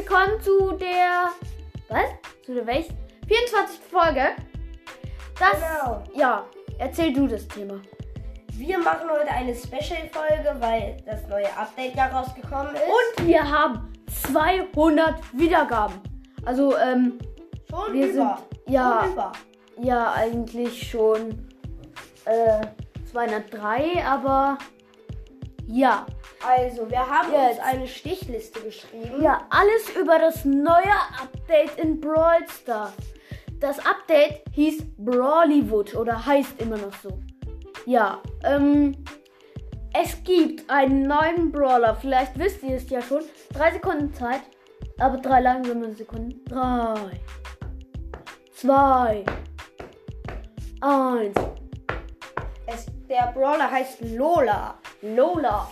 willkommen zu der. Was? Zu der welchen? 24. Folge. Das. Genau. Ja, erzähl du das Thema. Wir machen heute eine Special-Folge, weil das neue Update ja rausgekommen ist. Und wir haben 200 Wiedergaben. Also, ähm, schon wir über. sind. Ja, Schon über. ja, eigentlich schon. Äh, 203, aber. Ja. Also, wir haben Jetzt. uns eine Stichliste geschrieben. Ja, alles über das neue Update in Brawl Stars. Das Update hieß Brawlywood oder heißt immer noch so. Ja, ähm, es gibt einen neuen Brawler. Vielleicht wisst ihr es ja schon. Drei Sekunden Zeit, aber drei langsame Sekunden. Drei, zwei, eins. Es, der Brawler heißt Lola. Lola.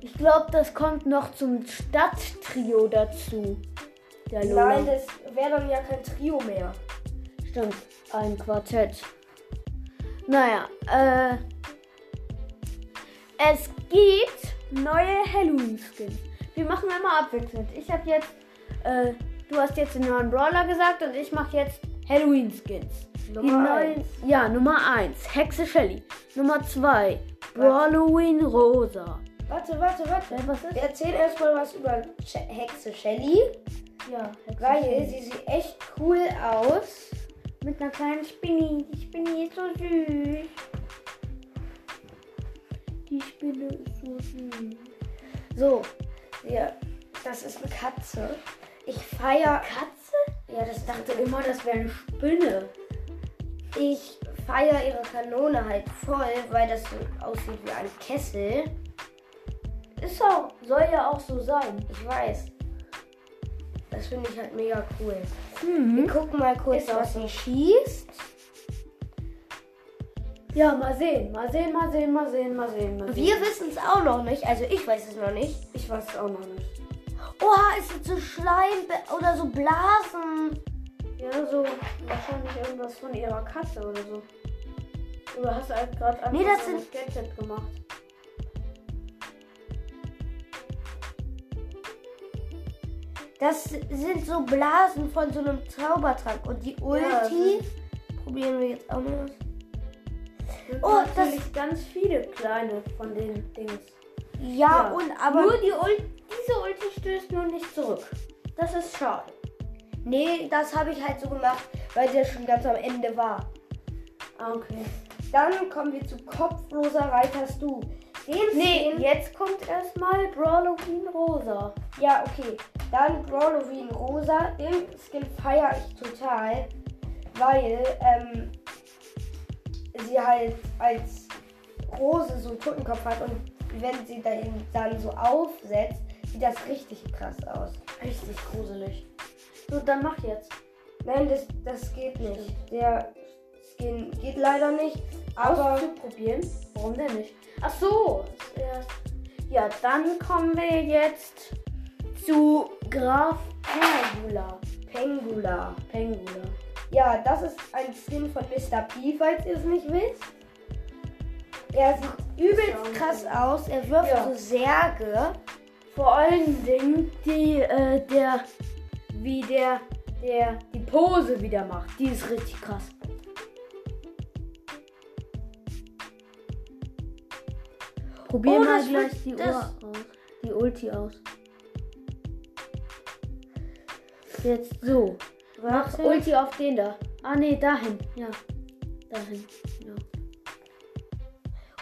Ich glaube, das kommt noch zum Stadttrio dazu. Der Lola. Nein, das wäre dann ja kein Trio mehr. Stimmt, ein Quartett. Naja, äh. Es gibt neue Halloween-Skins. Wir machen immer abwechselnd. Ich habe jetzt, äh, du hast jetzt den neuen Brawler gesagt und ich mache jetzt Halloween-Skins. Nummer neuen, eins. ja, Nummer 1, Hexe Shelly. Nummer 2, Halloween Rosa. Warte, warte, warte. Äh, was ist? Wir erzählen erstmal was über Hexe Shelly, Ja, Hexe weil Shelly. sie sieht echt cool aus. Mit einer kleinen Spinne. Die Spinne ist so süß. Die Spinne ist so süß. So, ja, das ist eine Katze. Ich feiere. Katze? Ja, das Ich dachte immer, das wäre eine Spinne. Ich feiere ihre Kanone halt voll, weil das so aussieht wie ein Kessel. Ist auch, soll ja auch so sein. Ich weiß. Das finde ich halt mega cool. Wir Mhm. gucken mal kurz, Ist was sie schießt. Ja, mal sehen, mal sehen, mal sehen, mal sehen, mal sehen, mal sehen. Wir wissen es auch noch nicht. Also ich weiß es noch nicht. Ich weiß es auch noch nicht. Oha, ist jetzt so Schleim oder so Blasen. Ja, so wahrscheinlich irgendwas von ihrer Katze oder so. Oder hast du halt gerade Nee, das sind- Gadget gemacht? Das sind so Blasen von so einem Zaubertrank. Und die Ulti probieren wir jetzt auch mal aus. Das Oh, sind natürlich ganz viele kleine von den Dings. Ja, und aber. nur die Ul diese Ulti stößt nur nicht zurück. Das ist schade. Nee, das habe ich halt so gemacht, weil der schon ganz am Ende war. Ah, okay. Dann kommen wir zu kopfloser Reiterst du. Den Nee, jetzt kommt erstmal Brawloween Rosa. Ja, okay. Dann Brawloween Rosa. Den Skin feiere ich total, weil ähm, sie halt als Rose so einen Totenkopf hat und wenn sie dann, dann so aufsetzt, sieht das richtig krass aus. Richtig gruselig. So, dann mach jetzt. Nein, das, das geht nicht. Der Skin geht leider nicht, aber Auszuprobieren? Warum denn nicht? Ach so. Ja, dann kommen wir jetzt zu Graf Pengula. Pengula. Pengula. Ja, das ist ein Skin von Mr. P, falls ihr es nicht wisst. Er sieht übelst krass aus. Er wirft Ja. so Särge. Vor allen Dingen die, äh, der, wie der, der die Pose wieder macht. Die ist richtig krass. Probier Oh, mal gleich die Uhr aus. Die Ulti aus. Jetzt so. Mach Warte. Ulti auf den da. Ah nee, dahin. Ja. Dahin. Ja.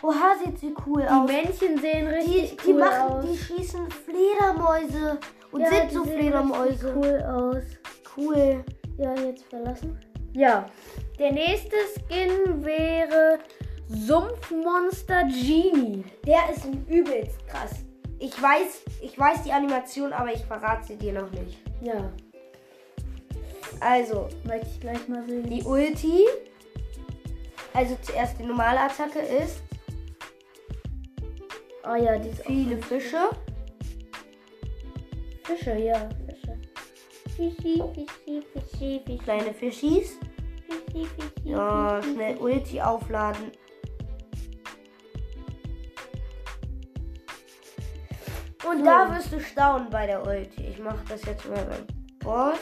Oha, sieht sie cool Die aus. Männchen sehen Die, richtig die cool machen, aus. die schießen Fledermäuse und Ja, sind die so Fledermäuse. Cool aus. Cool. Ja, jetzt verlassen. Ja. Der nächste Skin wäre Sumpfmonster Genie. Der ist übelst krass. Ich weiß, ich weiß die Animation, aber ich verrate sie dir noch nicht. Ja. Also, Möchte ich gleich mal sehen. die Ulti. Also zuerst die normale Attacke ist oh ja, die viele Fische. Fische, ja, Fische. Fischi, Fischi, Fischi, Fischi. Kleine Fischis. Fischi, Fischi, Ja, schnell Ulti aufladen. Und So. da wirst du staunen bei der Ulti. Ich mach das jetzt mal beim Boss.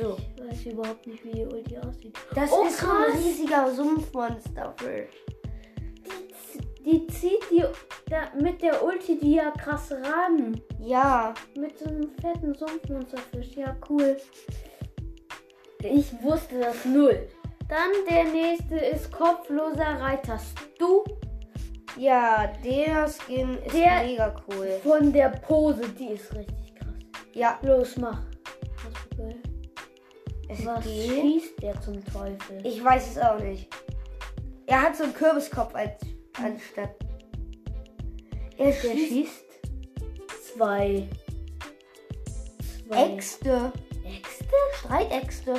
So. Ich weiß überhaupt nicht, wie die Ulti aussieht. Das Oh, ist so ein riesiger Sumpfmonster-Fisch. Die zieht die da, mit der Ulti die ja krass ran. Ja. Mit so einem fetten Sumpfmonsterfisch. Ja, cool. Ich wusste das null. Dann der nächste ist kopfloser Reiter Stu. Ja, der Skin ist Der- mega cool. Von der Pose, die ist richtig krass. Ja, Los, mach. Was, für- es was geht. schießt der zum Teufel? Ich weiß es auch nicht. Er hat so einen Kürbiskopf als anstatt. Er der schießt schießt zwei. Zwei. Äxte. Äxte? Streitäxte.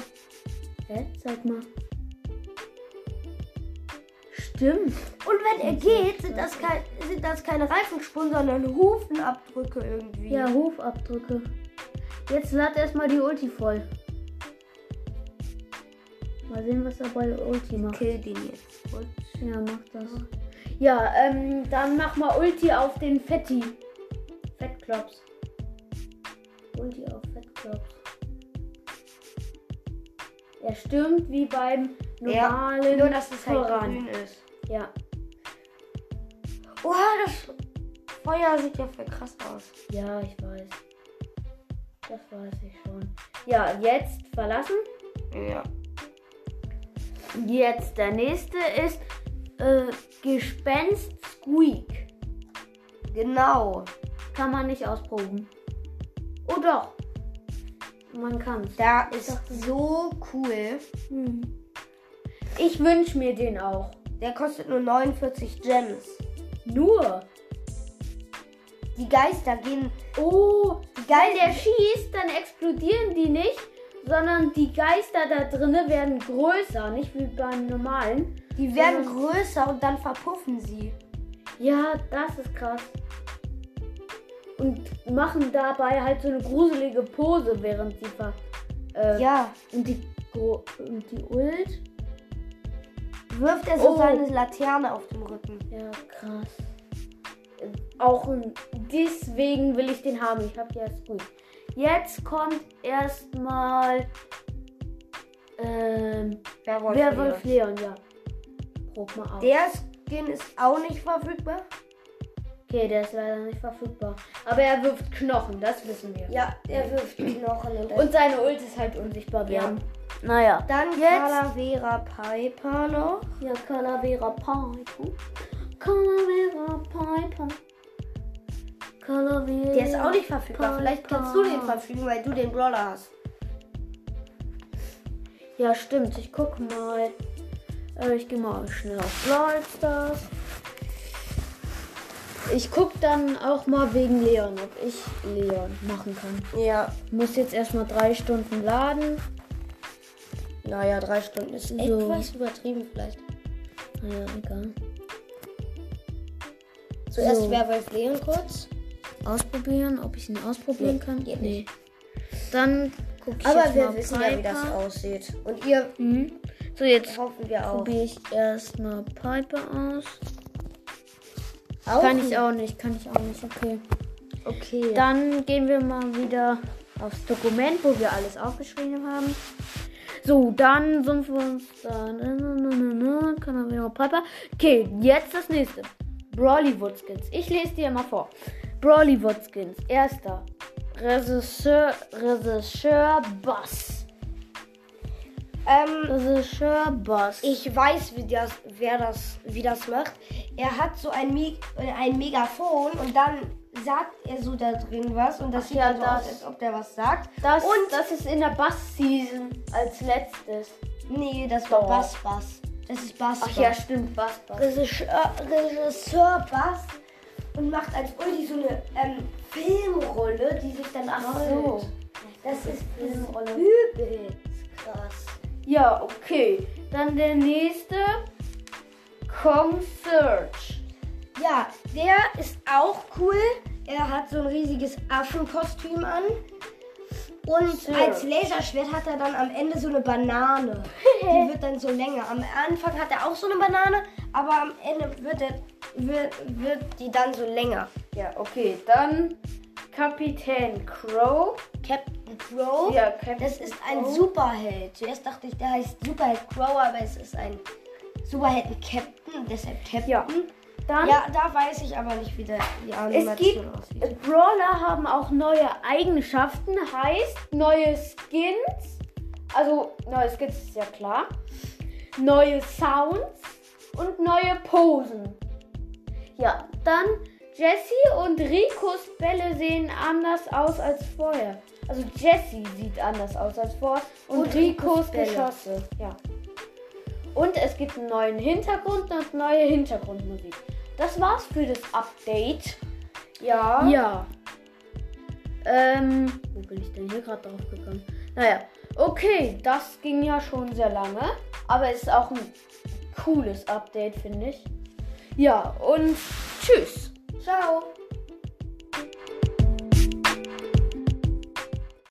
Hä? Sag mal. Stimmt. Und wenn er geht, sind das, kein, sind das keine Reifenspuren, sondern Hufenabdrücke irgendwie. Ja, Hufabdrücke. Jetzt lad erstmal die Ulti voll. Mal sehen, was er bei Ulti macht. Kill den jetzt. Und Ja, mach das. Ja, ähm, dann mach mal Ulti auf den Fetti. Fettklops. Ulti auf Fettklops. Er stürmt wie beim normalen nur, dass es halt grün ist. Ja. Oha, das Feuer sieht ja voll krass aus. Ja, ich weiß. Das weiß ich schon. Ja, jetzt verlassen. Ja. Jetzt der nächste ist äh, Gespenst Squeak. Genau. Kann man nicht ausproben. Oh doch. Man kann's. Da ist so cool. Hm. Ich wünsche mir den auch. Der kostet nur 49 Gems. Nur. Die Geister gehen. Oh, Die wenn der Geister. schießt, dann explodieren die nicht, sondern die Geister da drinnen werden größer, nicht wie beim normalen. Die werden sondern- größer und dann verpuffen sie. Ja, das ist krass. Und machen dabei halt so eine gruselige Pose, während sie ver. Äh, Ja. Und die, und die Ult. Wirft er so Oh. seine Laterne auf dem Rücken. Ja, krass. Auch deswegen will ich den haben. Ich habe ja gut. Jetzt kommt erstmal ähm, Werwolf. Werwolf Leon, ja. Prob mal aus. Der Skin ist auch nicht verfügbar. Okay, der ist leider nicht verfügbar. Aber er wirft Knochen, das wissen wir. Ja, der wirft Knochen und, Und seine Ult ist halt unsichtbar Ja. werden. Naja. dann jetzt- Calavera Piper noch. Ja, Calavera Piper. Calavera Piper. Der ist auch nicht verfügbar. Vielleicht kannst du den verfügen, weil du den Brawler hast. Ja, stimmt. Ich guck mal. Äh, ich gehe mal schnell auf Brawl Stars. Ich guck dann auch mal wegen Leon, ob ich Leon machen kann. Ja. Muss jetzt erstmal drei Stunden laden. Naja, drei Stunden ist So. etwas übertrieben vielleicht. Naja, egal. Zuerst So. Werwolf Leon kurz. Ausprobieren, ob ich ihn ausprobieren Nee, kann. geht Nee. Dann guck ich Aber wir mal wissen ja, wie das Piper. aussieht. Und ihr Mhm. So, jetzt hoffen wir auch. probiere ich erstmal Piper aus. Auch? Kann ich auch nicht, kann ich auch nicht, okay. Okay. Dann gehen wir mal wieder aufs Dokument, wo wir alles aufgeschrieben haben. So, dann sind wir uns da. Kann er wieder Piper. Okay, jetzt das nächste. Brawlywood Skins. Ich lese dir mal vor. Brawlywood Skins. Erster. Regisseur, Regisseur Boss. ähm, Regisseur Boss. ich weiß, wie das, wer das, wie das macht. Er hat so ein, äh, ein Megafon und dann sagt er so da drin was und das Ach sieht ja, so das. aus, als ob der was sagt. das, und- das ist in der Bass-Season als letztes. Nee, das war Doch. Bass Bass. Das ist Bass Ach ja, stimmt, Bass, Bass. Regisseur, Regisseur Bass und macht als Ulti so eine ähm, Filmrolle, die sich dann Ach so. Das ist Filmrolle. übelst krass. Ja, okay. Dann der nächste. Kong Search. Ja, der ist auch cool. Er hat so ein riesiges Affenkostüm an. Und Sir. als Laserschwert hat er dann am Ende so eine Banane. Die wird dann so länger. Am Anfang hat er auch so eine Banane, aber am Ende wird er wird, wird die dann so länger. Ja, okay. Dann Kapitän Crow. Captain Crow. Ja, Captain Das ist ein Crow. Superheld. Zuerst dachte ich, der heißt Superheld Crow, aber es ist ein Superhelden-Captain, deshalb Captain. Ja. Dann Ja, da weiß ich aber nicht, wie der, die Es gibt Animation aussieht. äh, Brawler haben auch neue Eigenschaften, heißt neue Skins. Also neue Skins ist ja klar. Neue Sounds und neue Posen. Ja, dann Jessie und Ricos Bälle sehen anders aus als vorher. Also Jessie sieht anders aus als vorher und, Und Ricos. Geschosse. Ja. Und es gibt einen neuen Hintergrund und neue Hintergrundmusik. Das war's für das Update. Ja. Ja. Ähm, wo bin ich denn hier gerade drauf gekommen? Naja, okay, das ging ja schon sehr lange, aber es ist auch ein cooles Update, finde ich. Ja, und tschüss. Ciao.